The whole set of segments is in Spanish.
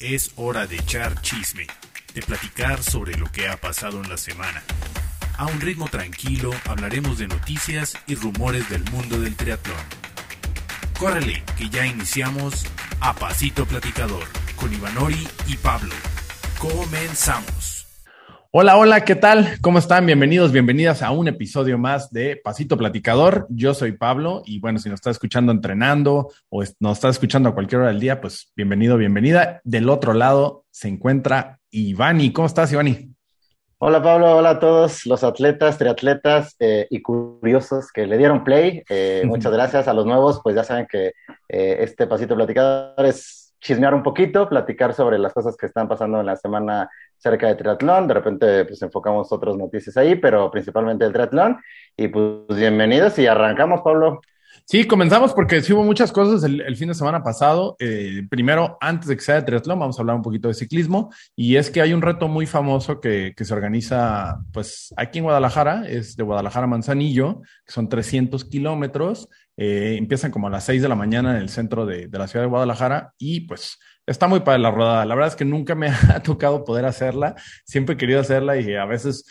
Es hora de echar chisme, de platicar sobre lo que ha pasado en la semana. A un ritmo tranquilo hablaremos de noticias y rumores del mundo del triatlón. Córrele, que ya iniciamos a Pasito Platicador con Ivanori y Pablo. Comenzamos. Hola, hola, ¿qué tal? ¿Cómo están? Bienvenidos, bienvenidas a un episodio más de Pasito Platicador. Yo soy Pablo y bueno, si nos está escuchando entrenando o nos está escuchando a cualquier hora del día, pues bienvenido, bienvenida. Del otro lado se encuentra Ivani. ¿Cómo estás, Ivani? Hola Pablo, hola a todos los atletas, triatletas eh, y curiosos que le dieron play. Eh, muchas gracias a los nuevos, pues ya saben que eh, este pasito platicador es chismear un poquito, platicar sobre las cosas que están pasando en la semana cerca de triatlón. De repente, pues enfocamos otras noticias ahí, pero principalmente el triatlón. Y pues bienvenidos y arrancamos, Pablo. Sí, comenzamos porque sí hubo muchas cosas el, fin de semana pasado. Eh, primero, antes de que sea de triatlón, vamos a hablar un poquito de ciclismo. Y es que hay un reto muy famoso que, que se organiza, pues, aquí en Guadalajara, es de Guadalajara a Manzanillo, que son 300 kilómetros. Eh, empiezan como a las 6 de la mañana en el centro de, de la ciudad de Guadalajara y pues está muy para la rodada. La verdad es que nunca me ha tocado poder hacerla. Siempre he querido hacerla y a veces,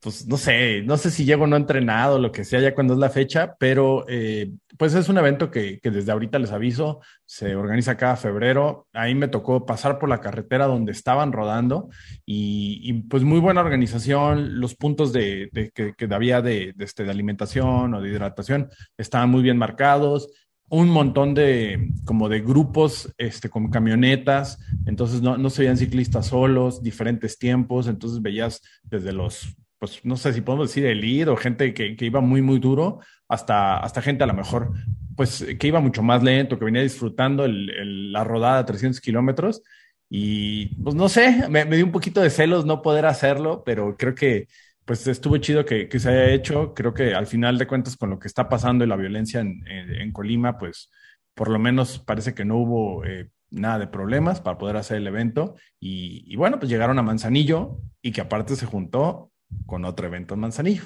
pues no sé, no sé si llego no entrenado, lo que sea, ya cuando es la fecha, pero eh, pues es un evento que, que, desde ahorita les aviso, se organiza cada febrero. Ahí me tocó pasar por la carretera donde estaban rodando y, pues muy buena organización. Los puntos de, de que, que, había de, de, este, de alimentación o de hidratación estaban muy bien marcados un montón de como de grupos este, con camionetas, entonces no, no se veían ciclistas solos, diferentes tiempos, entonces veías desde los, pues no sé si podemos decir elite o gente que, que iba muy, muy duro, hasta, hasta gente a lo mejor, pues que iba mucho más lento, que venía disfrutando el, el, la rodada de 300 kilómetros. Y pues no sé, me, me dio un poquito de celos no poder hacerlo, pero creo que pues estuvo chido que, que, se haya hecho. Creo que al final de cuentas, con lo que está pasando y la violencia en, en, en Colima, pues por lo menos parece que no hubo eh, nada de problemas para poder hacer el evento. Y, y, bueno, pues llegaron a Manzanillo y que aparte se juntó con otro evento en Manzanillo.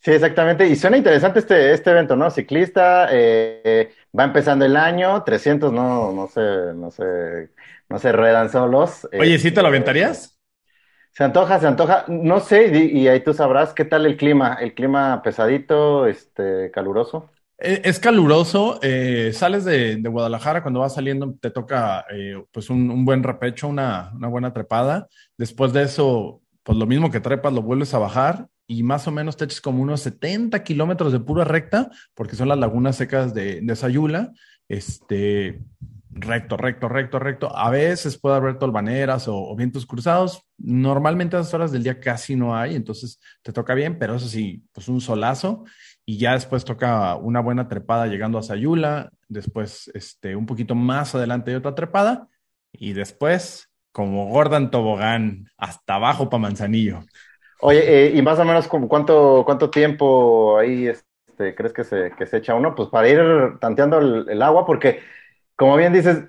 Sí, exactamente. Y suena interesante este, este evento, ¿no? Ciclista, eh, va empezando el año, 300 no, no sé, no sé, no se ruedan solos. Oye, ¿sí te lo aventarías? Se antoja, se antoja. No sé, y, y, ahí tú sabrás qué tal el clima. El clima pesadito, este, caluroso. Es caluroso. Eh, sales de, de, Guadalajara, cuando vas saliendo te toca eh, pues un, un, buen repecho, una, una buena trepada. Después de eso, pues lo mismo que trepas, lo vuelves a bajar y más o menos te eches como unos 70 kilómetros de pura recta, porque son las lagunas secas de, Sayula. Este, recto, recto, recto, recto. A veces puede haber tolvaneras o, o, vientos cruzados. Normalmente a esas horas del día casi no hay, entonces te toca bien, pero eso sí, pues un solazo. Y ya después toca una buena trepada llegando a Sayula, después este, un poquito más adelante hay otra trepada, y después, como Gordon Tobogán, hasta abajo para Manzanillo. Oye, eh, y más o menos como cuánto, cuánto tiempo ahí este, crees que se, que se echa uno, pues para ir tanteando el, el agua, porque como bien dices,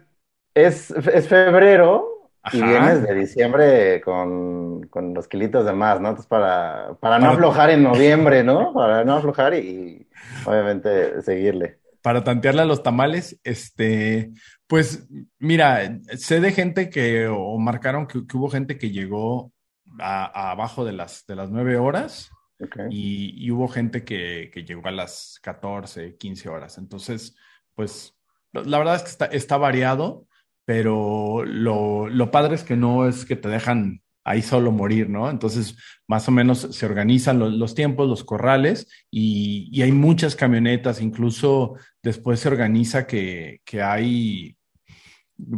es, es febrero Ajá. y vienes de diciembre con, con, los kilitos de más, ¿no? Entonces, para, para no para... aflojar en noviembre, ¿no? Para no aflojar y, y, obviamente seguirle. Para tantearle a los tamales, este, pues mira, sé de gente que, o marcaron que, que hubo gente que llegó a, a, abajo de las, de las nueve horas. Okay. Y, y, hubo gente que, que llegó a las 14, 15 horas. Entonces, pues la verdad es que está, está variado, pero lo, lo, padre es que no es que te dejan ahí solo morir, ¿no? Entonces, más o menos se organizan los, tiempos, los corrales, y, y, hay muchas camionetas, incluso después se organiza que, que hay,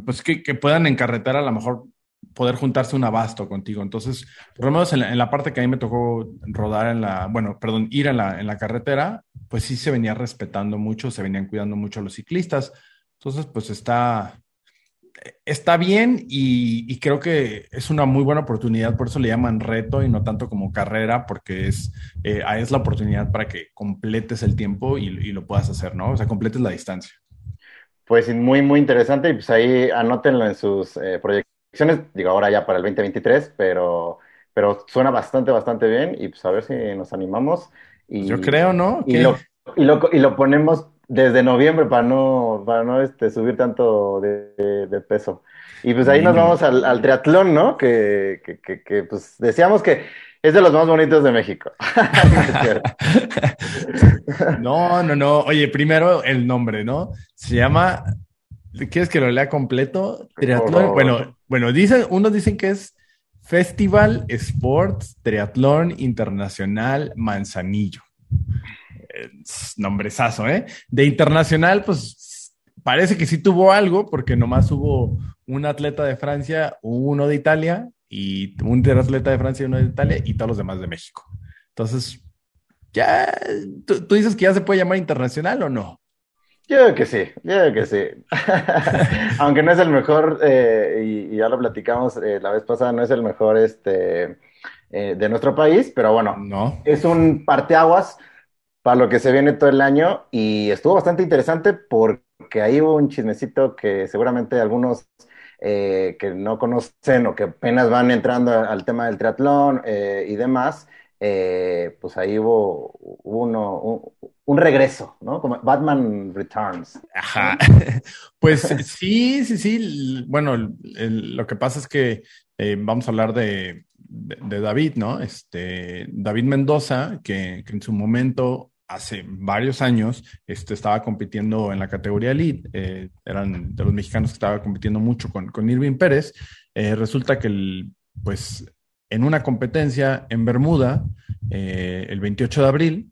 pues que, que, puedan encarretar a lo mejor poder juntarse un abasto contigo. Entonces, por lo menos en la, en la, parte que a mí me tocó rodar en la, bueno, perdón, ir en la, en la carretera, pues sí se venía respetando mucho, se venían cuidando mucho a los ciclistas. Entonces, pues está, está bien y, y, creo que es una muy buena oportunidad, por eso le llaman reto y no tanto como carrera, porque es, eh, es la oportunidad para que completes el tiempo y, y, lo puedas hacer, ¿no? O sea, completes la distancia. Pues muy, muy interesante y pues ahí anótenlo en sus eh, proyecciones, digo ahora ya para el 2023, pero, pero suena bastante, bastante bien y pues a ver si nos animamos. Y, Yo creo, ¿no? Y lo, y, lo, y lo ponemos desde noviembre para no, para no este, subir tanto de, peso. Y pues ahí nos vamos al, triatlón, ¿no? Que, que, que, pues decíamos que es de los más bonitos de México. no, no, no. Oye, primero el nombre, ¿no? Se llama, ¿quieres que lo lea completo? Triatlón. Bueno, bueno, dicen, unos dicen que es Festival Sports Triatlón Internacional Manzanillo. Nombrezazo, ¿eh? De internacional, pues parece que sí tuvo algo, porque nomás hubo un atleta de Francia, uno de Italia, y un atleta de Francia y uno de Italia, y todos los demás de México. Entonces, ya, ¿tú, dices que ya se puede llamar internacional o no? Yo creo que sí, yo creo que sí. Aunque no es el mejor, eh, y, ya lo platicamos eh, la vez pasada, no es el mejor este, eh, de nuestro país, pero bueno, no. es un parteaguas para lo que se viene todo el año y estuvo bastante interesante porque ahí hubo un chismecito que seguramente algunos que no conocen o que apenas van entrando al tema del triatlón y demás, pues ahí hubo, uno, un regreso, ¿no? Como Batman Returns. Ajá. Pues sí, sí, sí. Bueno, lo que pasa es que eh, vamos a hablar de, David, ¿no? Este, David Mendoza, que, en su momento, hace varios años, este, estaba compitiendo en la categoría Elite, eh, eran de los mexicanos que estaba compitiendo mucho con, con Irving Pérez. Eh, resulta que, el, pues, en una competencia en Bermuda, el 28 de abril,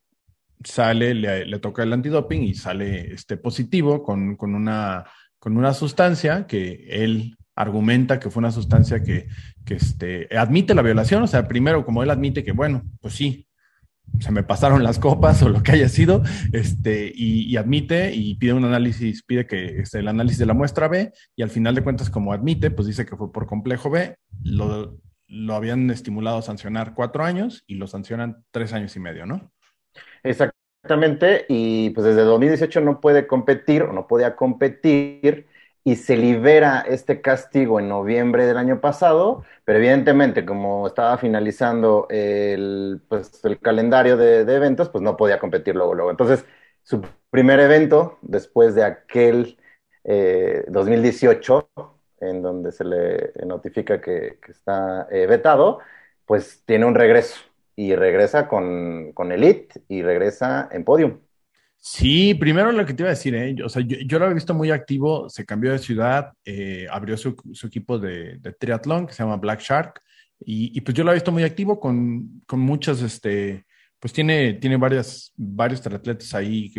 sale, le, toca el antidoping y sale este positivo con, una, con una sustancia que él argumenta que fue una sustancia que, este, admite la violación. O sea, primero, como él admite que, bueno, pues sí, se me pasaron las copas o lo que haya sido, este, y, admite y pide un análisis, pide que este, el análisis de la muestra B, y al final de cuentas, como admite, pues dice que fue por complejo B, lo, lo habían estimulado a sancionar cuatro años y lo sancionan tres años y medio, ¿no? Exactamente, y pues desde 2018 no puede competir o no podía competir y se libera este castigo en noviembre del año pasado, pero evidentemente como estaba finalizando el, pues, el calendario de, eventos, pues no podía competir luego, luego. Entonces, su primer evento, después de aquel 2018, eh, en donde se le notifica que, está eh, vetado, pues tiene un regreso y regresa con, con Elite y regresa en podium. Sí, primero lo que te iba a decir, ¿eh? o sea, yo, lo he visto muy activo, se cambió de ciudad, eh, abrió su, equipo de, triatlón que se llama Black Shark y, pues yo lo he visto muy activo con, con muchas, este, pues tiene, tiene varias, varios triatletas ahí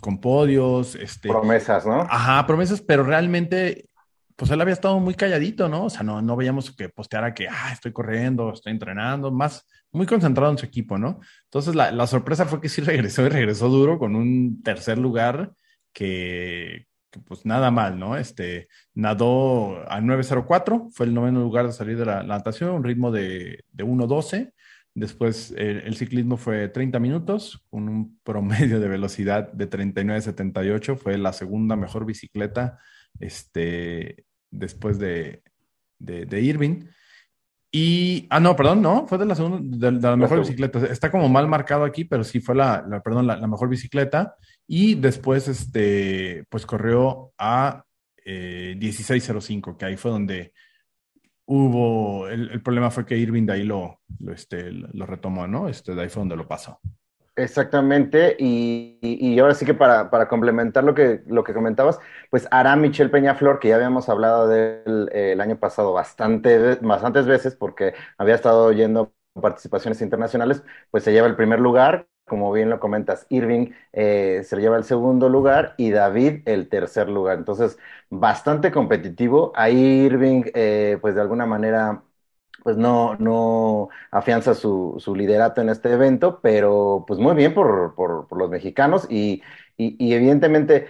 con podios, este. Promesas, ¿no? Ajá, promesas, pero realmente pues él había estado muy calladito, ¿no? O sea, no, no veíamos que posteara que, ah, estoy corriendo, estoy entrenando, más muy concentrado en su equipo, ¿no? Entonces la, sorpresa fue que sí regresó y regresó duro con un tercer lugar que, pues nada mal, ¿no? Este, nadó a 9.04, fue el noveno lugar de salir de la, natación, un ritmo de, de 1.12. Después el, ciclismo fue 30 minutos con un promedio de velocidad de 39.78. Fue la segunda mejor bicicleta este, después de, de, Irving. Y, ah, no, perdón, no, fue de la segunda, de, la mejor bicicleta. Está como mal marcado aquí, pero sí fue la, perdón, la, mejor bicicleta. Y después, este, pues corrió a eh, 16.05, que ahí fue donde hubo, el, problema fue que Irving de ahí lo, lo, este, lo retomó, ¿no? Este, de ahí fue donde lo pasó. Exactamente, y, ahora sí que para, complementar lo que, lo que comentabas, pues hará Michelle Peñaflor, que ya habíamos hablado del el año pasado bastante, bastantes veces, porque había estado yendo participaciones internacionales, pues se lleva el primer lugar, como bien lo comentas, Irving eh, se lleva el segundo lugar y David el tercer lugar. Entonces, bastante competitivo. Ahí Irving, eh, pues de alguna manera pues no, no afianza su, su, liderato en este evento, pero pues muy bien por, por, los mexicanos y, y, evidentemente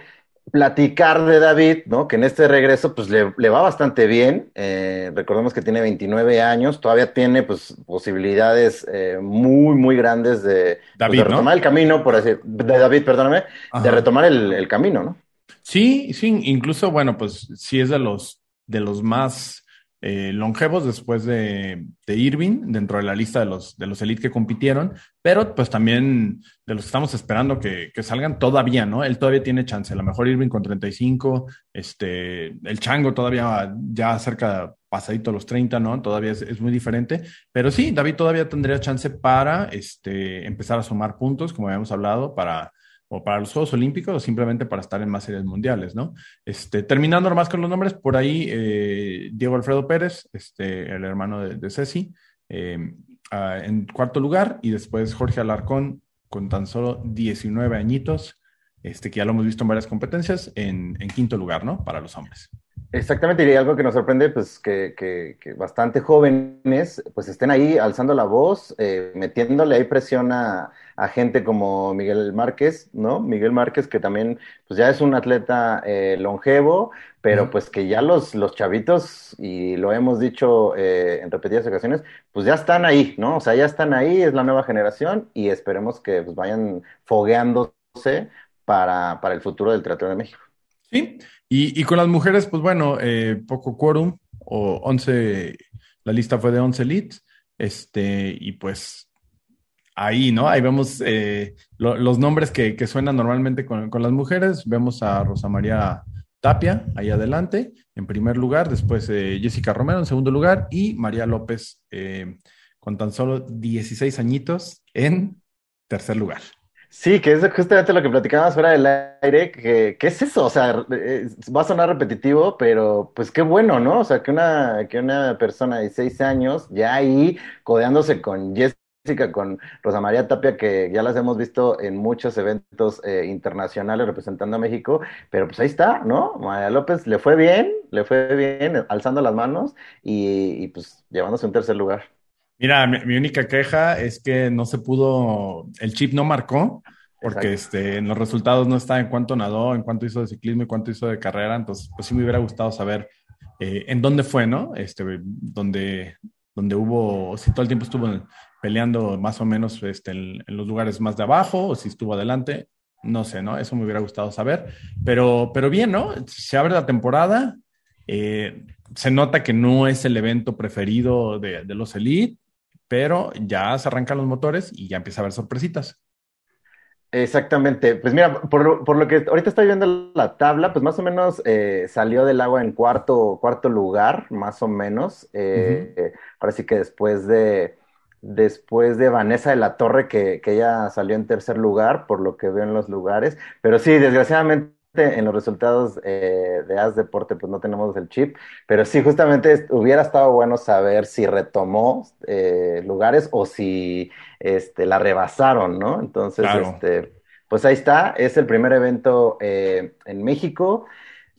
platicar de David, ¿no? Que en este regreso pues le, va bastante bien, eh, recordemos que tiene 29 años, todavía tiene pues posibilidades eh, muy, muy grandes de, pues, retomar el camino, por decir, de David, perdóname, de retomar el, el camino, ¿no? Sí, sí, incluso, bueno, pues sí es de los, de los más eh, longevos después de, Irving, dentro de la lista de los, de los elite que compitieron, pero pues también de los que estamos esperando que, que, salgan todavía, ¿no? Él todavía tiene chance, a lo mejor Irving con 35, este, el Chango todavía ya cerca, pasadito a los 30, ¿no? Todavía es, es, muy diferente, pero sí, David todavía tendría chance para este, empezar a sumar puntos, como habíamos hablado, para o para los Juegos Olímpicos o simplemente para estar en más series mundiales, ¿no? Este, terminando nomás con los nombres, por ahí eh, Diego Alfredo Pérez, este, el hermano de, de Ceci, eh, uh, en cuarto lugar, y después Jorge Alarcón con tan solo 19 añitos, este, que ya lo hemos visto en varias competencias, en, en quinto lugar, ¿no? Para los hombres. Exactamente, y algo que nos sorprende, pues que, que, que bastante jóvenes, pues estén ahí alzando la voz, eh, metiéndole ahí presión a, a, gente como Miguel Márquez, ¿no? Miguel Márquez, que también, pues ya es un atleta eh, longevo, pero pues que ya los, los chavitos, y lo hemos dicho eh, en repetidas ocasiones, pues ya están ahí, ¿no? O sea, ya están ahí, es la nueva generación, y esperemos que pues, vayan fogueándose para, para el futuro del Teatro de México. Sí, y, y, con las mujeres, pues bueno, eh, poco quórum, o 11, la lista fue de 11 leads, este, y pues ahí, ¿no? Ahí vemos eh, lo, los nombres que, que, suenan normalmente con, con, las mujeres. Vemos a Rosa María Tapia ahí adelante, en primer lugar, después eh, Jessica Romero en segundo lugar y María López eh, con tan solo 16 añitos en tercer lugar. Sí, que es justamente lo que platicábamos fuera del aire, que, que, es eso, o sea, va a sonar repetitivo, pero pues qué bueno, ¿no? O sea, que una, que una persona de 16 años ya ahí codeándose con Jessica, con Rosa María Tapia, que ya las hemos visto en muchos eventos eh, internacionales representando a México, pero pues ahí está, ¿no? María López le fue bien, le fue bien, alzando las manos y pues llevándose un tercer lugar. Mira, mi, mi, única queja es que no se pudo, el chip no marcó, porque este, en los resultados no está en cuánto nadó, en cuánto hizo de ciclismo y cuánto hizo de carrera, entonces pues sí me hubiera gustado saber eh, en dónde fue, ¿no? Este, donde, donde hubo, si todo el tiempo estuvo peleando más o menos este, en, en, los lugares más de abajo o si estuvo adelante, no sé, ¿no? Eso me hubiera gustado saber, pero, pero bien, ¿no? Se abre la temporada, eh, se nota que no es el evento preferido de, de los Elite, pero ya se arrancan los motores y ya empieza a haber sorpresitas. Exactamente, pues mira, por, por, lo que ahorita estoy viendo la tabla, pues más o menos eh, salió del agua en cuarto, cuarto lugar, más o menos. Eh, uh -huh. ahora sí que después de, después de Vanessa de la Torre, que, que ella salió en tercer lugar, por lo que veo en los lugares. Pero sí, desgraciadamente en los resultados eh, de As Deporte, pues no tenemos el chip, pero sí, justamente hubiera estado bueno saber si retomó eh, lugares o si este, la rebasaron, ¿no? Entonces, claro. este, pues ahí está, es el primer evento eh, en México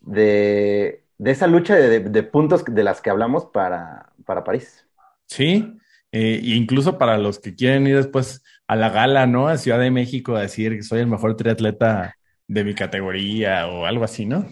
de, de esa lucha de, de, puntos de las que hablamos para, para París. Sí, e incluso para los que quieren ir después a la gala, ¿no? A Ciudad de México a decir que soy el mejor triatleta de mi categoría o algo así, ¿no?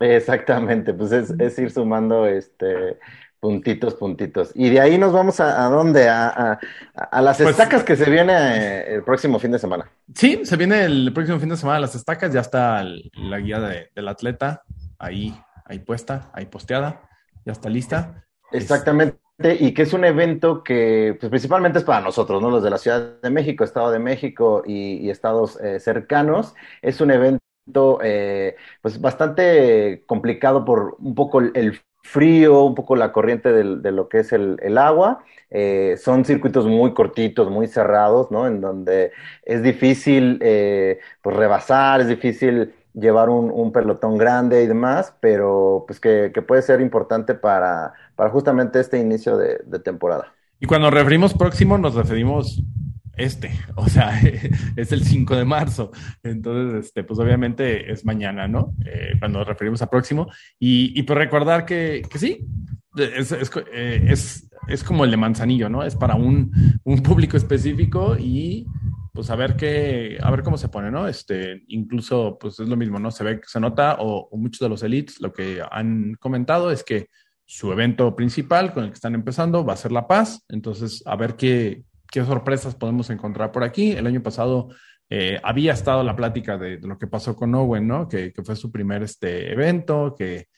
Exactamente, pues es, es ir sumando este puntitos, puntitos. Y de ahí nos vamos a, a dónde? A, a, a las pues, estacas que se viene eh, el próximo fin de semana. Sí, se viene el próximo fin de semana las estacas, ya está el, la guía de, del atleta ahí, ahí puesta, ahí posteada, ya está lista. Exactamente. Y que es un evento que pues, principalmente es para nosotros, ¿no? Los de la Ciudad de México, Estado de México y, y estados eh, cercanos. Es un evento eh, pues bastante complicado por un poco el frío, un poco la corriente de, lo que es el, el agua. Eh, son circuitos muy cortitos, muy cerrados, ¿no? En donde es difícil eh, pues rebasar, es difícil llevar un, un, pelotón grande y demás, pero pues que, que puede ser importante para, para, justamente este inicio de, de, temporada. Y cuando referimos próximo, nos referimos este, o sea, es el 5 de marzo, entonces, este, pues obviamente es mañana, ¿no? Eh, cuando nos referimos a próximo, y, y pues recordar que, que sí, es, es, eh, es, es, como el de Manzanillo, ¿no? Es para un, un público específico y pues a ver qué, a ver cómo se pone, ¿no? Este, incluso, pues es lo mismo, ¿no? Se ve, se nota, o, muchos de los elites lo que han comentado es que su evento principal con el que están empezando va a ser La Paz, entonces a ver qué, qué sorpresas podemos encontrar por aquí. El año pasado eh, había estado la plática de, de, lo que pasó con Owen, ¿no? Que, que fue su primer este, evento, que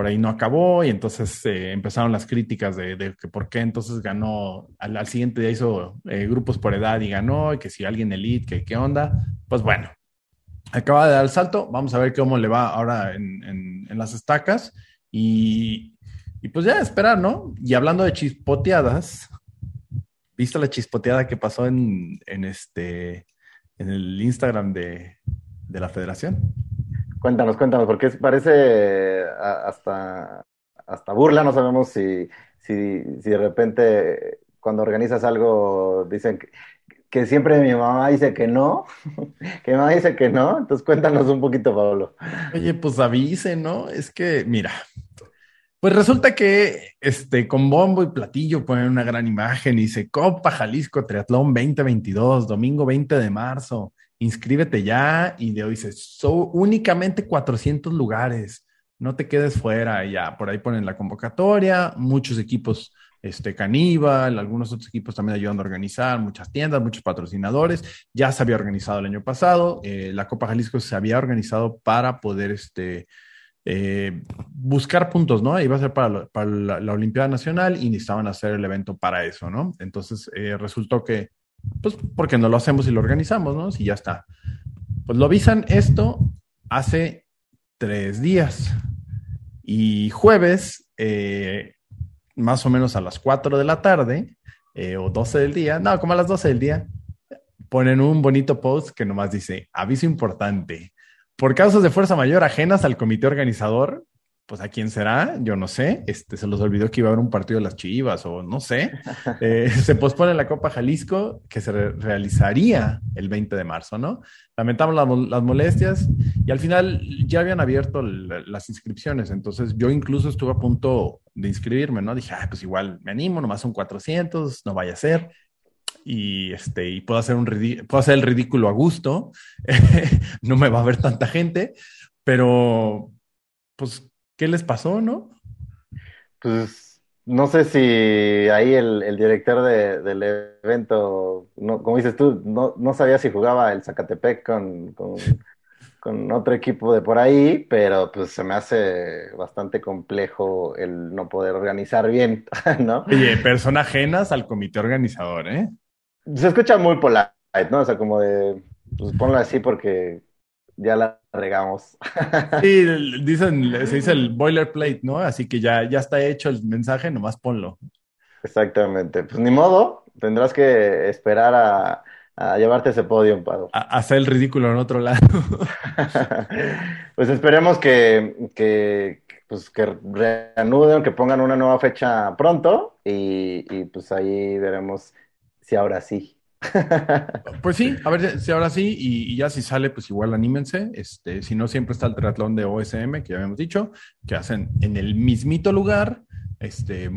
por ahí no acabó y entonces eh, empezaron las críticas de, que por qué entonces ganó, al, siguiente día hizo eh, grupos por edad y ganó, y que si alguien elite, que qué onda. Pues bueno, acaba de dar el salto, vamos a ver cómo le va ahora en, en, las estacas y, y, pues ya esperar, ¿no? Y hablando de chispoteadas, ¿viste la chispoteada que pasó en, en este, en el Instagram de, de la federación? Cuéntanos, cuéntanos, porque parece hasta, hasta burla, no sabemos si, si, de repente cuando organizas algo dicen que, siempre mi mamá dice que no, que mi mamá dice que no, entonces cuéntanos un poquito, Pablo. Oye, pues avise, ¿no? Es que, mira, pues resulta que este, con bombo y platillo ponen una gran imagen y dice Copa Jalisco Triatlón 2022, domingo 20 de marzo inscríbete ya y de hoy dice, son únicamente 400 lugares, no te quedes fuera, ya por ahí ponen la convocatoria, muchos equipos, este Caníbal, algunos otros equipos también ayudando a organizar, muchas tiendas, muchos patrocinadores, ya se había organizado el año pasado, eh, la Copa Jalisco se había organizado para poder, este, eh, buscar puntos, ¿no? Iba a ser para, la, Olimpiada Nacional y necesitaban hacer el evento para eso, ¿no? Entonces eh, resultó que pues porque no lo hacemos y lo organizamos, ¿no? Si ya está. Pues lo avisan esto hace tres días. Y jueves, eh, más o menos a las 4 de la tarde, eh, o 12 del día, no, como a las 12 del día, ponen un bonito post que nomás dice, aviso importante, por causas de fuerza mayor ajenas al comité organizador, pues a quién será, yo no sé, este, se los olvidó que iba a haber un partido de las Chivas o no sé, eh, se pospone la Copa Jalisco que se realizaría el 20 de marzo, ¿no? Lamentamos las molestias y al final ya habían abierto las inscripciones, entonces yo incluso estuve a punto de inscribirme, ¿no? Dije, ah, pues igual me animo, nomás son 400, no vaya a ser. Y, este, y puedo, hacer un puedo hacer el ridículo a gusto, no me va a ver tanta gente, pero pues ¿Qué les pasó, no? Pues no sé si ahí el, director del evento, no, como dices tú, no, no, sabía si jugaba el Zacatepec con, con, otro equipo de por ahí, pero pues se me hace bastante complejo el no poder organizar bien, ¿no? Oye, personas ajenas al comité organizador, ¿eh? Se escucha muy polite, ¿no? O sea, como de, pues ponlo así porque ya la regamos. Sí, dicen, se dice el boilerplate, ¿no? Así que ya, ya está hecho el mensaje, nomás ponlo. Exactamente. Pues ni modo, tendrás que esperar a, llevarte ese podio, Pado. A, hacer el ridículo en otro lado. pues esperemos que, que, pues, que reanuden, que pongan una nueva fecha pronto y, y pues ahí veremos si ahora sí. Pues sí, a ver si ahora sí, y, ya si sale, pues igual anímense. Este, si no, siempre está el triatlón de OSM, que ya habíamos dicho, que hacen en el mismito lugar, este,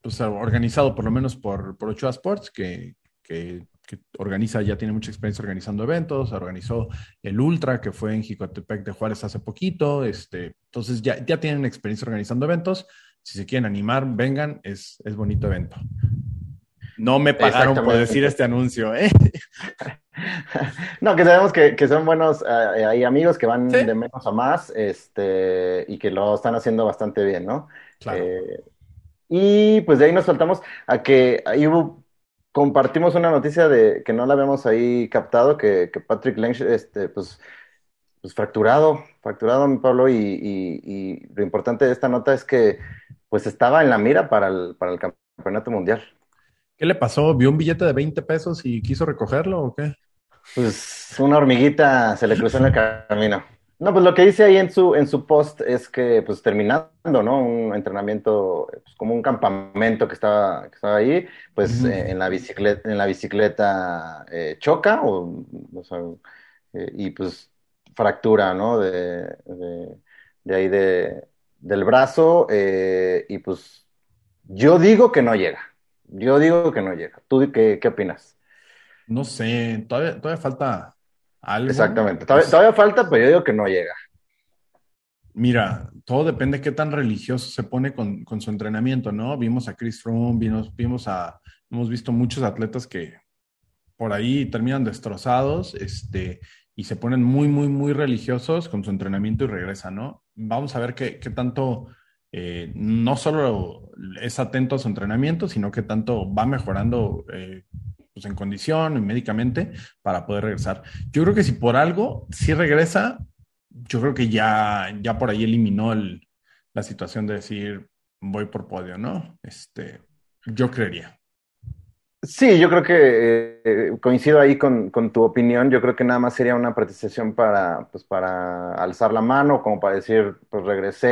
pues organizado por lo menos por, por Ochoa Sports, que, que, organiza, ya tiene mucha experiencia organizando eventos, organizó el Ultra, que fue en Jicotepec de Juárez hace poquito, este, entonces ya, ya tienen experiencia organizando eventos. Si se quieren animar, vengan, es, es bonito evento. No me pagaron por decir este anuncio, ¿eh? No, que sabemos que, que son buenos, eh, hay amigos que van de menos a más, este, y que lo están haciendo bastante bien, ¿no? Claro. Eh, y pues de ahí nos saltamos a que ahí hubo, compartimos una noticia de que no la habíamos ahí captado, que, que Patrick Lench, este, pues, pues fracturado, fracturado, mi Pablo, y, y, y, lo importante de esta nota es que pues estaba en la mira para el, para el campeonato mundial. ¿Qué le pasó? ¿Vio un billete de 20 pesos y quiso recogerlo o qué? Pues una hormiguita se le cruzó en el camino. No, pues lo que dice ahí en su, en su post es que, pues terminando, ¿no? Un entrenamiento, pues, como un campamento que estaba, que estaba ahí, pues eh, en la bicicleta, en la bicicleta eh, choca, o, eh, y pues fractura, ¿no? De, de, ahí de, del brazo, y pues yo digo que no llega. Yo digo que no llega. ¿Tú qué, qué opinas? No sé, todavía, todavía falta algo. Exactamente, todavía, falta, pero yo digo que no llega. Mira, todo depende de qué tan religioso se pone con, con su entrenamiento, ¿no? Vimos a Chris Froome, vimos, vimos a, hemos visto muchos atletas que por ahí terminan destrozados, este, y se ponen muy, muy, muy religiosos con su entrenamiento y regresan, ¿no? Vamos a ver qué, qué tanto eh, no solo es atento a su entrenamiento, sino que tanto va mejorando eh, pues en condición y médicamente para poder regresar. Yo creo que si por algo, si regresa, yo creo que ya, ya por ahí eliminó la situación de decir voy por podio, ¿no? Este, yo creería. Sí, yo creo que eh, coincido ahí con, tu opinión. Yo creo que nada más sería una apreciación para, pues, para alzar la mano, como para decir, pues regresé.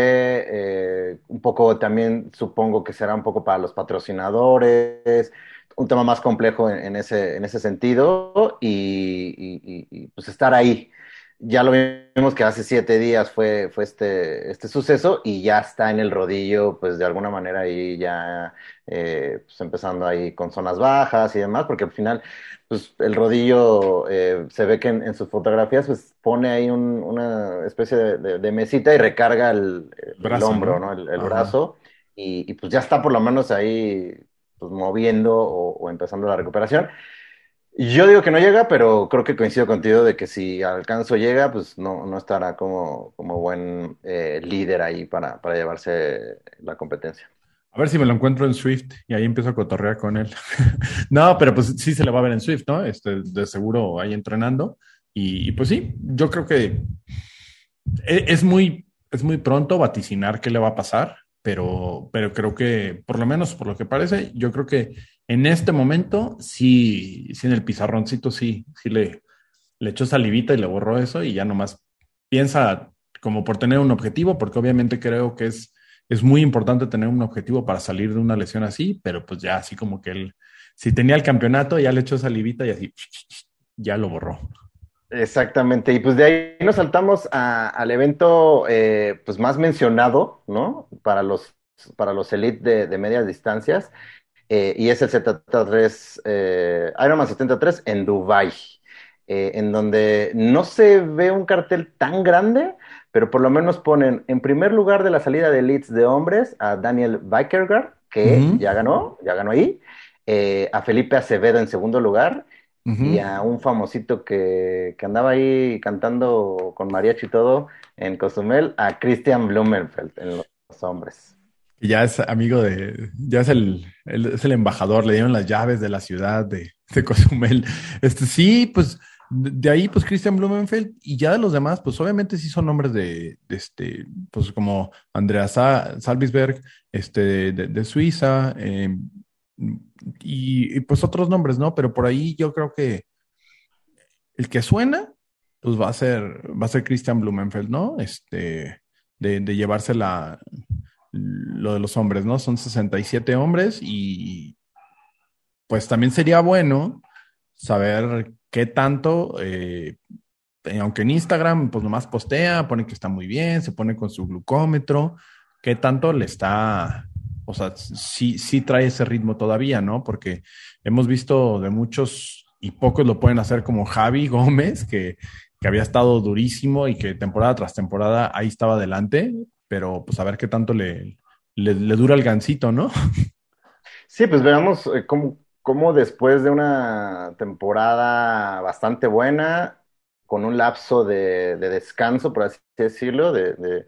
Eh, un poco también supongo que será un poco para los patrocinadores, un tema más complejo en, ese, en ese sentido y, pues estar ahí ya lo vimos que hace siete días fue, fue este, este suceso y ya está en el rodillo, pues de alguna manera ahí ya eh, pues empezando ahí con zonas bajas y demás, porque al final pues el rodillo eh, se ve que en, sus fotografías pues pone ahí una especie de, mesita y recarga el, hombro, ¿no? El, brazo y, pues ya está por lo menos ahí pues moviendo o empezando la recuperación. Yo digo que no llega, pero creo que coincido contigo de que si alcanzo llega, pues no, no estará como, como buen eh, líder ahí para, para llevarse la competencia. A ver si me lo encuentro en Swift y ahí empiezo a cotorrear con él. no, pero pues sí se le va a ver en Swift, ¿no? Este, de seguro ahí entrenando. Y, pues sí, yo creo que e, es muy, es muy pronto vaticinar qué le va a pasar, pero, pero creo que, por lo menos por lo que parece, yo creo que en este momento, sí, sí en el pizarroncito sí, sí le, echó salivita y le borró eso y ya nomás piensa como por tener un objetivo, porque obviamente creo que es, es muy importante tener un objetivo para salir de una lesión así, pero pues ya así como que él, si tenía el campeonato, ya le echó salivita y así, ya lo borró. Exactamente, y pues de ahí nos saltamos al evento eh, pues más mencionado, ¿no? Para los, para los elite de medias distancias, eh, y es el 73, eh, Ironman 73 en Dubai, eh, en donde no se ve un cartel tan grande, pero por lo menos ponen en primer lugar de la salida de elites de hombres a Daniel Bikergaard, que ya ganó, ya ganó ahí, eh, a Felipe Acevedo en segundo lugar, y a un famosito que, que, andaba ahí cantando con mariachi y todo en Cozumel, a Christian Blumenfeld en los hombres ya es amigo de, ya es el, es el embajador, le dieron las llaves de la ciudad de, de Cozumel. Este, sí, pues de ahí, pues Christian Blumenfeld y ya de los demás, pues obviamente sí son nombres de, este, pues como Andrea Salvisberg, este, de, Suiza, em, y, pues otros nombres, ¿no? Pero por ahí yo creo que el que suena, pues va a ser, va a ser Christian Blumenfeld, ¿no? Este, de, de llevarse la, lo de los hombres, ¿no? Son 67 hombres y pues también sería bueno saber qué tanto, eh, aunque en Instagram pues nomás postea, pone que está muy bien, se pone con su glucómetro, qué tanto le está, o sea, sí, sí trae ese ritmo todavía, ¿no? Porque hemos visto de muchos y pocos lo pueden hacer como Javi Gómez, que, que había estado durísimo y que temporada tras temporada ahí estaba adelante, pero pues a ver qué tanto le, le, dura el gancito, ¿no? Sí, pues veamos eh, cómo, después de una temporada bastante buena, con un lapso de, descanso, por así decirlo, de,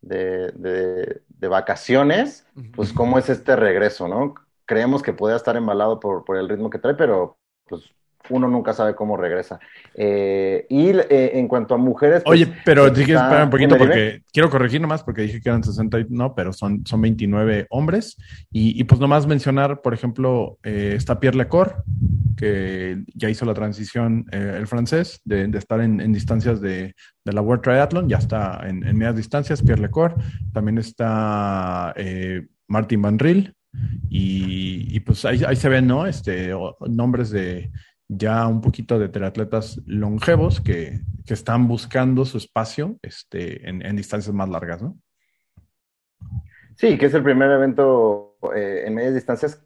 de, vacaciones, pues cómo es este regreso, ¿no? Creemos que puede estar embalado por, por el ritmo que trae, pero pues uno nunca sabe cómo regresa. Eh, y eh, en cuanto a mujeres... Pues, Oye, pero dije, espera un poquito porque quiero corregir nomás porque dije que eran 60, no, pero son, son 29 hombres. Y, pues nomás mencionar, por ejemplo, eh, está Pierre Lecor, que ya hizo la transición, el francés, de, estar en, distancias de, la World Triathlon, ya está en, medias distancias, Pierre Lecor. También está Martin Van Riel. Y, pues ahí, ahí, se ven, ¿no? Este, nombres de, ya un poquito de triatletas longevos que, están buscando su espacio este, en, distancias más largas, ¿no? Sí, que es el primer evento eh, en medias distancias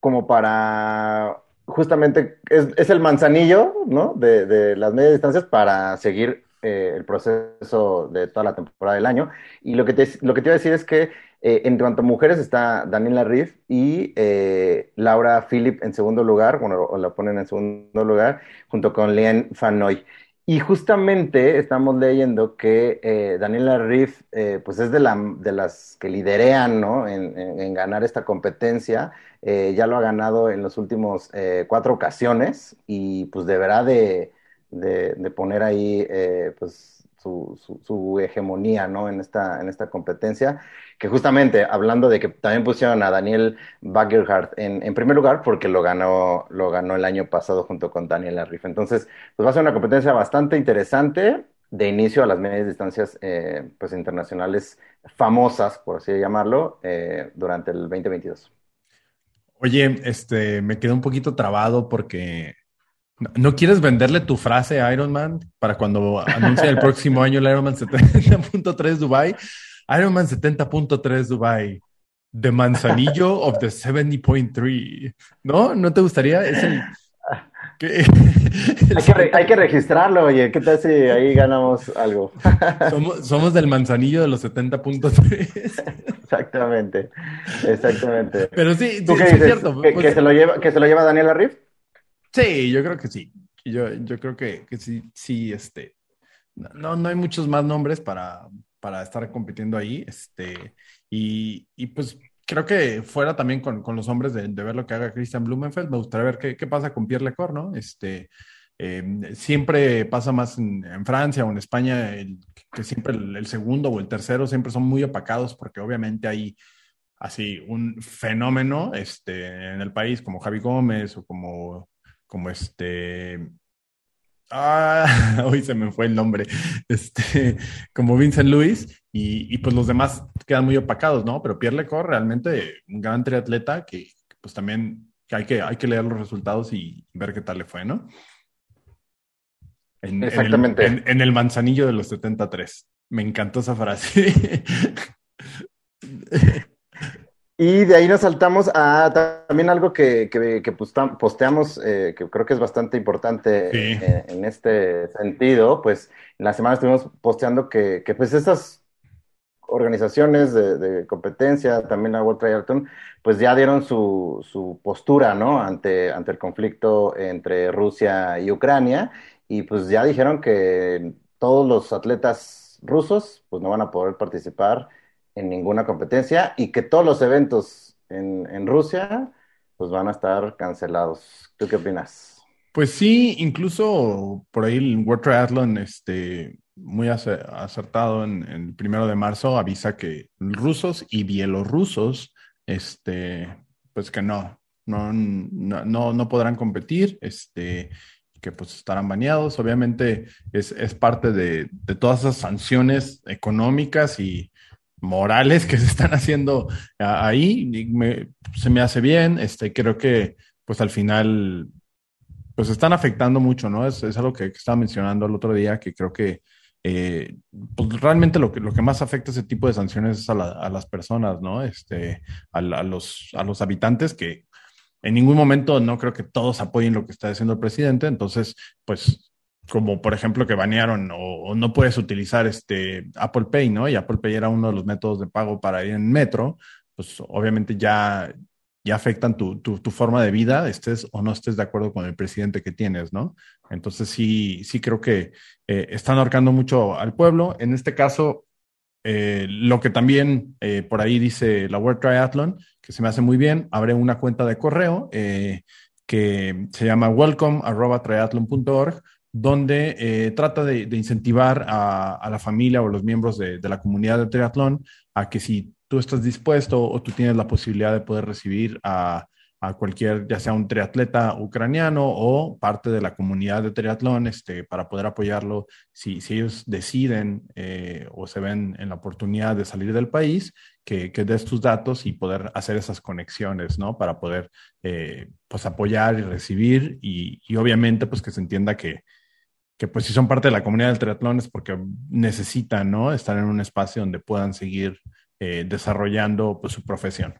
como para, justamente, es, el manzanillo, ¿no? De, las medias distancias para seguir eh, el proceso de toda la temporada del año. Y lo que te, lo que te iba a decir es que eh, en cuanto a mujeres está Daniela Riff y eh, Laura Philip en segundo lugar, bueno, o la ponen en segundo lugar, junto con Lien Fanoy. Y justamente estamos leyendo que eh, Daniela Riff eh, pues es de, la, de las que liderean ¿no? en, en- ganar esta competencia. Ya lo ha ganado en los últimos cuatro ocasiones y pues deberá de, de- de poner ahí pues su, su- su hegemonía ¿no? en esta, en esta competencia. Que justamente hablando de que también pusieron a Daniel Baggerhardt en, en primer lugar porque lo ganó, lo ganó el año pasado junto con Daniela Riff. Entonces pues va a ser una competencia bastante interesante de inicio a las medias distancias eh, pues internacionales famosas, por así llamarlo, eh, durante el 2022. Oye, este, me quedé un poquito trabado porque no, ¿no quieres venderle tu frase a Iron Man para cuando anuncie el próximo año el Ironman 70.3 Dubai? Ironman 70.3 Dubai. The Manzanillo of the 70.3. ¿No? ¿No te gustaría? Es el... Hay que, re- hay que registrarlo, oye, ¿qué tal si ahí ganamos algo? somos, somos del Manzanillo de los 70.3. Exactamente, exactamente. Pero sí, ¿Tú sí, qué sí es cierto. ¿Que, Pues- que se lo lleva, que se lo lleva Daniela Riff? Sí, yo creo que sí. Yo, yo creo que, que sí, sí, este. No, no hay muchos más nombres para, para estar compitiendo ahí. Este, y, y pues creo que fuera también con, con los hombres de, ver lo que haga Christian Blumenfeld, me gustaría ver qué, qué pasa con Pierre Lecor, ¿no? Este, eh, siempre pasa más en, Francia o en España, que siempre el, el segundo o el tercero siempre son muy opacados porque obviamente hay así un fenómeno este, en el país como Javi Gómez o como, como este... Ah, hoy se me fue el nombre, este, como Vincent Luis, y, y pues los demás quedan muy opacados, ¿no? Pero Pierre Lecor realmente un gran triatleta que pues también hay que, hay que leer los resultados y ver qué tal le fue, ¿no? En, en el- Exactamente. En, en el manzanillo de los 73. Me encantó esa frase. Y de ahí nos saltamos a ta- también algo que, que- posteamos, eh, que creo que es bastante importante Sí. eh, en este sentido, pues en la semana estuvimos posteando que, que, pues estas organizaciones de, de competencia, también la World Triathlon, pues ya dieron su, su postura, ¿no? Ante, ante el conflicto entre Rusia y Ucrania, y pues ya dijeron que todos los atletas rusos, pues no van a poder participar en ninguna competencia y que todos los eventos en, Rusia, pues van a estar cancelados. ¿Tú qué opinas? Pues sí, incluso por ahí el World Triathlon, este, muy ace- acertado en, el primero de marzo, avisa que rusos y bielorrusos, este, pues que no, no, no, no podrán competir, este, que pues estarán baneados. Obviamente es, es parte de, de todas esas sanciones económicas y morales que se están haciendo a- ahí. Me- se me hace bien, este, creo que pues al final pues están afectando mucho, ¿no? Es, es algo que, estaba mencionando el otro día, que creo que eh, pues realmente lo que, lo que más afecta ese tipo de sanciones es a, a las personas, ¿no? Este, a, a los, a los habitantes que en ningún momento no creo que todos apoyen lo que está diciendo el presidente, entonces, pues como por ejemplo que banearon o, no puedes utilizar este Apple Pay, ¿no? Y Apple Pay era uno de los métodos de pago para ir en metro, pues obviamente ya ya afectan tu, tu, forma de vida, estés o no estés de acuerdo con el presidente que tienes, ¿no? Entonces sí, sí creo que eh, están ahorcando mucho al pueblo. En este caso, eh, lo que también eh, por ahí dice la World Triathlon, que se me hace muy bien, abre una cuenta de correo que se llama welcome.triathlon.org, donde eh, trata de, incentivar a, la familia o los miembros de, de la comunidad de triatlón a que si tú estás dispuesto o tú tienes la posibilidad de poder recibir a, a, cualquier, ya sea un triatleta ucraniano o parte de la comunidad de triatlón, este, para poder apoyarlo si, si ellos deciden eh, o se ven en la oportunidad de salir del país, que, que des tus datos y poder hacer esas conexiones, ¿no? Para poder, eh, pues, apoyar y recibir y, y, obviamente, pues, que se entienda que, que pues si son parte de la comunidad del triatlón es porque necesitan, ¿no? Estar en un espacio donde puedan seguir eh, desarrollando pues, su profesión.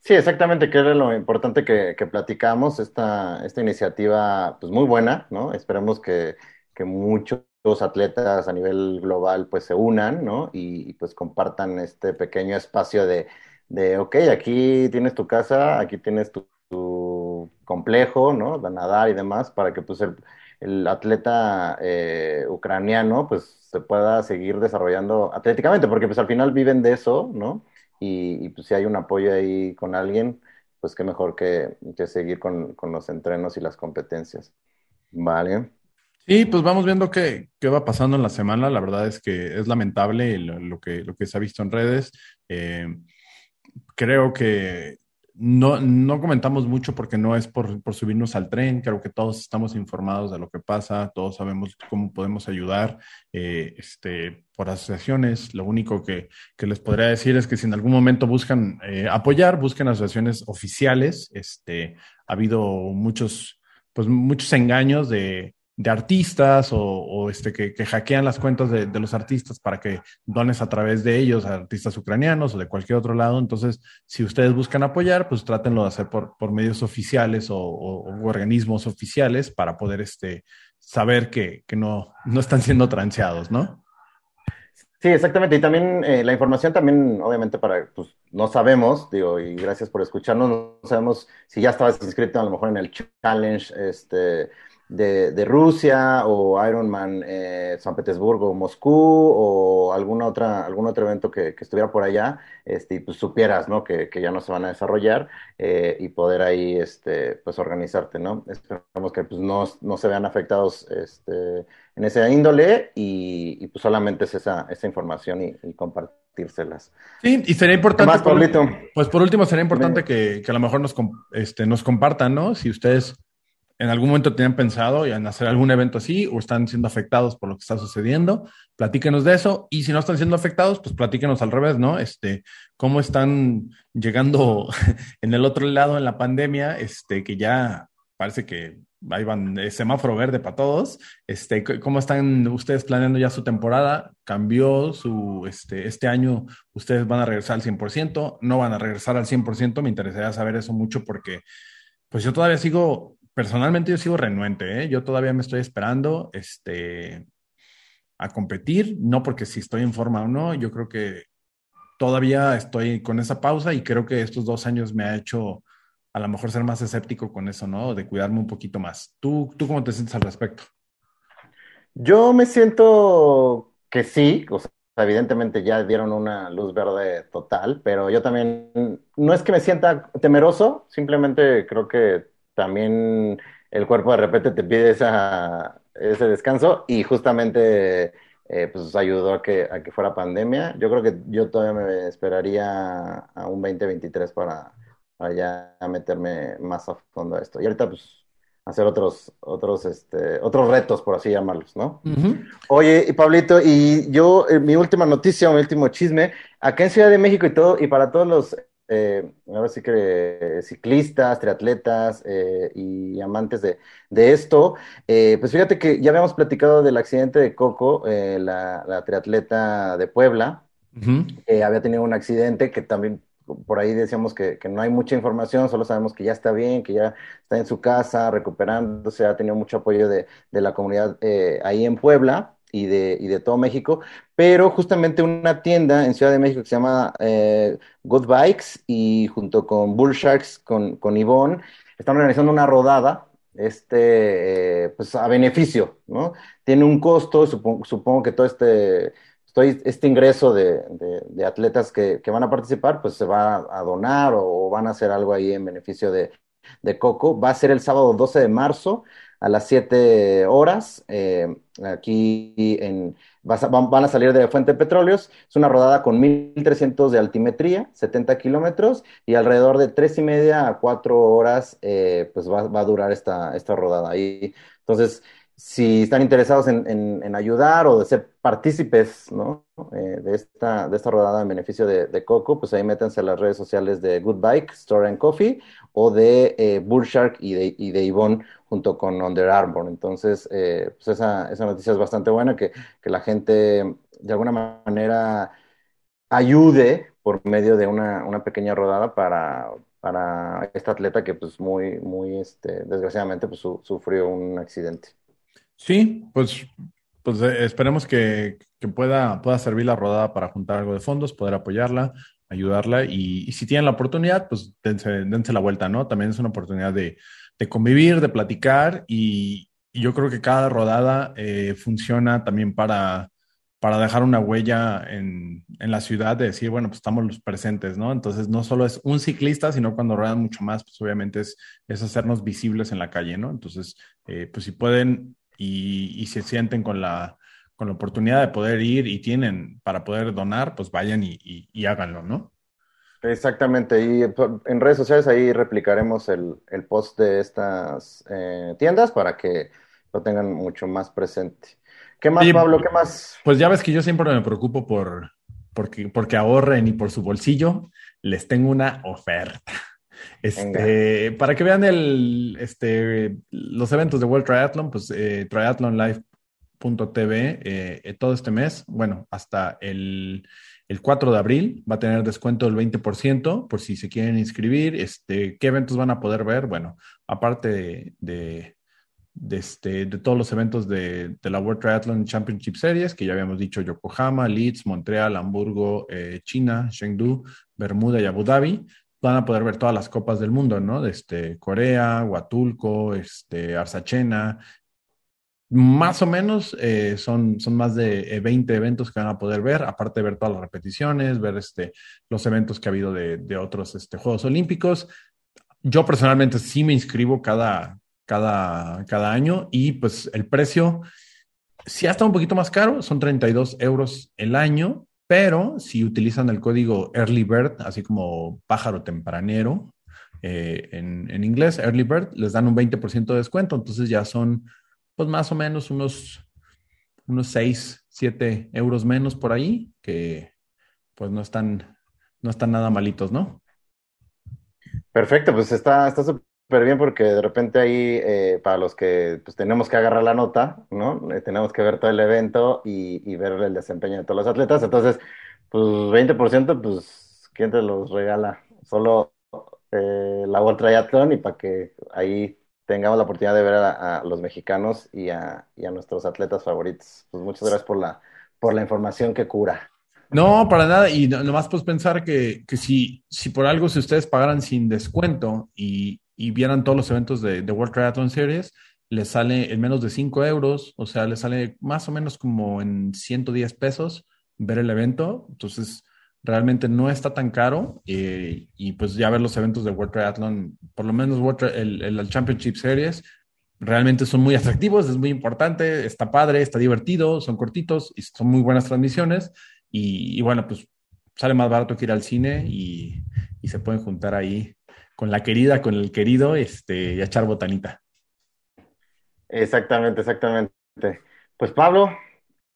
Sí, exactamente, que era lo importante que, que platicamos, esta, esta iniciativa, pues muy buena, ¿no? Esperemos que, que muchos atletas a nivel global pues se unan, ¿no? Y, pues compartan este pequeño espacio de, de, ok, aquí tienes tu casa, aquí tienes tu, tu complejo, ¿no? De nadar y demás, para que pues el, el atleta eh, ucraniano pues se pueda seguir desarrollando atléticamente, porque pues al final viven de eso, ¿no? Y, pues si hay un apoyo ahí con alguien, pues qué mejor que, seguir con, los entrenos y las competencias. Vale. Sí, pues vamos viendo qué, qué, va pasando en la semana. La verdad es que es lamentable lo, que, lo que se ha visto en redes. Eh, creo que no, no comentamos mucho porque no es por, subirnos al tren, creo que todos estamos informados de lo que pasa, todos sabemos cómo podemos ayudar eh, este, por asociaciones. Lo único que, les podría decir es que si en algún momento buscan eh, apoyar, busquen asociaciones oficiales. Este, ha habido muchos, pues, muchos engaños de, de artistas o, este, que, hackean las cuentas de, los artistas para que dones a través de ellos a artistas ucranianos o de cualquier otro lado. Entonces, si ustedes buscan apoyar, pues trátenlo de hacer por, por medios oficiales o, organismos oficiales para poder este, saber que, no, no están siendo transeados, ¿no? Sí, exactamente. Y también eh, la información también, obviamente, para, pues no sabemos, digo, y gracias por escucharnos, no sabemos si ya estabas inscrito a lo mejor en el challenge, este, de, Rusia o Ironman eh, San Petersburgo o Moscú o alguna otra, algún otro evento que, estuviera por allá, este, y pues supieras, ¿no? Que, ya no se van a desarrollar eh, y poder ahí, este, pues organizarte, ¿no? Esperamos que pues no, se vean afectados, este, en esa índole y, pues solamente es esa, esa información y, compartírselas. Sí, y sería importante. pues por último, sería importante que, que, a lo mejor nos, este, nos compartan, ¿no? Si ustedes en algún momento tenían pensado en hacer algún evento así o están siendo afectados por lo que está sucediendo, platíquenos de eso. Y si no están siendo afectados, pues platíquenos al revés, ¿no? Este, cómo están llegando en el otro lado en la pandemia, este, que ya parece que ahí van semáforo verde para todos. Este, ¿cómo están ustedes planeando ya su temporada? ¿Cambió su, este, este año ustedes van a regresar al 100%? ¿No van a regresar al 100%? Me interesaría saber eso mucho porque pues yo todavía sigo personalmente yo sigo renuente, ¿eh? yo todavía me estoy esperando este, a competir, no porque si estoy en forma o no, yo creo que todavía estoy con esa pausa y creo que estos dos años me ha hecho a lo mejor ser más escéptico con eso, ¿no? De cuidarme un poquito más. ¿Tú, tú cómo te sientes al respecto? Yo me siento que sí, evidentemente ya dieron una luz verde total, pero yo también, no es que me sienta temeroso, simplemente creo que también el cuerpo de repente te pide esa, ese descanso y justamente eh, pues ayudó a que, a que fuera pandemia. Yo creo que yo todavía me esperaría a un 2023 para, para ya meterme más a fondo a esto. Y ahorita pues hacer otros, otros, este, otros retos, por así llamarlos, ¿no? Oye, y Pablito, y yo, eh, mi última noticia, mi último chisme, acá en Ciudad de México y todo, y para todos los eh, ahora sí que ciclistas, triatletas eh, y amantes de, esto. Eh, pues fíjate que ya habíamos platicado del accidente de Coco, eh, la, triatleta de Puebla, había tenido un accidente que también por ahí decíamos que, no hay mucha información, solo sabemos que ya está bien, que ya está en su casa, recuperándose, ha tenido mucho apoyo de, de la comunidad ahí en Puebla y de, y de todo México, pero justamente una tienda en Ciudad de México que se llama eh, Good Bikes y junto con Bull Sharks, con, con están organizando una rodada este, eh, pues a beneficio, ¿no? Tiene un costo, supongo, que todo este, este ingreso de, de, atletas que, que, van a participar, pues se va a donar o, van a hacer algo ahí en beneficio de, de Coco. Va a ser el sábado 12 de marzo a las 7 horas. Eh, aquí en, van a salir de Fuente Petróleos. Es una rodada con 1.300 de altimetría, 70 kilómetros, y alrededor de 3 y media a 4 horas eh, pues va, a durar esta, esta rodada. ahí. entonces, si están interesados en, ayudar o de ser partícipes ¿no? Eh, de, esta, de esta rodada en beneficio de, Coco, pues ahí métanse a las redes sociales de Good Bike, Store and Coffee o de eh, Bull Shark y de, y de Yvonne junto con Under Armour. Entonces, eh, pues esa, esa, noticia es bastante buena, que, que, la gente de alguna manera ayude por medio de una, una pequeña rodada para, para esta atleta que pues muy, muy, este, desgraciadamente pues sufrió un accidente. Sí, pues, pues eh, esperemos que, pueda, pueda servir la rodada para juntar algo de fondos, poder apoyarla, ayudarla y, si tienen la oportunidad, pues dense, dense, la vuelta, ¿no? También es una oportunidad de, convivir, de platicar y, yo creo que cada rodada eh, funciona también para, para dejar una huella en, en, la ciudad de decir, bueno, pues estamos los presentes, ¿no? Entonces no solo es un ciclista, sino cuando ruedan mucho más, pues obviamente es, es hacernos visibles en la calle, ¿no? Entonces, eh, pues si pueden y, y, se sienten con la, con la oportunidad de poder ir y tienen para poder donar, pues vayan y, y, y háganlo, ¿no? Exactamente, y en redes sociales ahí replicaremos el, el post de estas eh, tiendas para que lo tengan mucho más presente. ¿Qué más, Pablo? ¿Qué más? Pues ya ves que yo siempre me preocupo por porque, porque ahorren y por su bolsillo. Les tengo una oferta. Este, para que vean este, los eventos de World Triathlon, pues eh, triathlonlive.tv eh, todo este mes, bueno, hasta el, el, 4 de abril va a tener descuento del 20% por si se quieren inscribir. Este, ¿Qué eventos van a poder ver? Bueno, aparte de todos los eventos de, la World Triathlon Championship Series, que ya habíamos dicho Yokohama, Leeds, Montreal, Hamburgo, eh, China, Chengdu, Bermuda y Abu Dhabi, van a poder ver todas las copas del mundo, ¿no? Este, Corea, Huatulco, este, Arsachena. Más o menos eh, son, son más de 20 eh, eventos que van a poder ver, aparte de ver todas las repeticiones, ver este, los eventos que ha habido de, de otros este, Juegos Olímpicos. Yo personalmente sí me inscribo cada, cada, cada año y pues el precio sí hasta un poquito más caro, son 32 euros el año, pero si utilizan el código Early Bird, así como pájaro tempranero eh, en, en, inglés, Early Bird, les dan un 20% de descuento, entonces ya son pues más o menos unos, unos 6, 7 euros menos por ahí, que pues no están, no están nada malitos, ¿no? Perfecto, pues está súper súper bien porque de repente ahí, eh, para los que pues, tenemos que agarrar la nota, ¿no? Eh, tenemos que ver todo el evento y, ver el desempeño de todos los atletas. Entonces, pues 20%, pues, ¿quién te los regala? Solo eh, la World Triathlon y para que ahí tengamos la oportunidad de ver a, los mexicanos y a, y a, nuestros atletas favoritos. Pues muchas gracias por la, por la información que cura. No, para nada. Y nomás pues pensar que, que si, si por algo, si ustedes pagaran sin descuento y, y vieran todos los eventos de, de World Triathlon Series, les sale en menos de 5 euros, o sea, les sale más o menos como en 110 pesos ver el evento. Entonces, realmente no está tan caro eh, y pues ya ver los eventos de World Triathlon, por lo menos el, el, Championship Series, realmente son muy atractivos, es muy importante, está padre, está divertido, son cortitos y son muy buenas transmisiones y, y bueno, pues sale más barato que ir al cine y, y se pueden juntar ahí con la querida, con el querido, este, y a echar botanita. Exactamente, exactamente. Pues Pablo,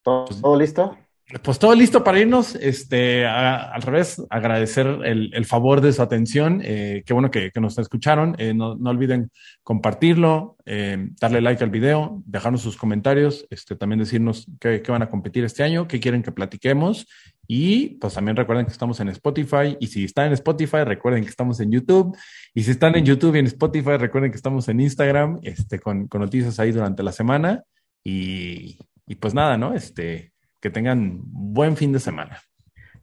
¿todo, pues, ¿todo listo? Pues todo listo para irnos. Este, al revés, agradecer el, el, favor de su atención. Eh, qué bueno que, que nos escucharon. Eh, no, no, olviden compartirlo, eh, darle like al video, dejarnos sus comentarios, este, también decirnos qué, qué, van a competir este año, qué quieren que platiquemos. Y pues también recuerden que estamos en Spotify. Y si están en Spotify, recuerden que estamos en YouTube. Y si están en YouTube y en Spotify, recuerden que estamos en Instagram, este, con, con noticias ahí durante la semana. Y, y pues nada, ¿no? Este, que tengan buen fin de semana.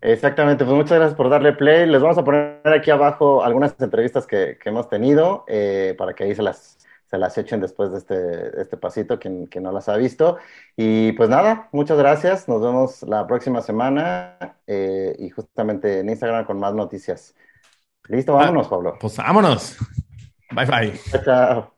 Exactamente, pues muchas gracias por darle play. Les vamos a poner aquí abajo algunas entrevistas que, que hemos tenido eh, para que ahí se las, se las echen después de este, este pasito, quien, quien, no las ha visto. Y pues nada, muchas gracias. Nos vemos la próxima semana eh, y justamente en Instagram con más noticias. Listo, vámonos, Pablo. Pues vámonos. Bye bye. Chao.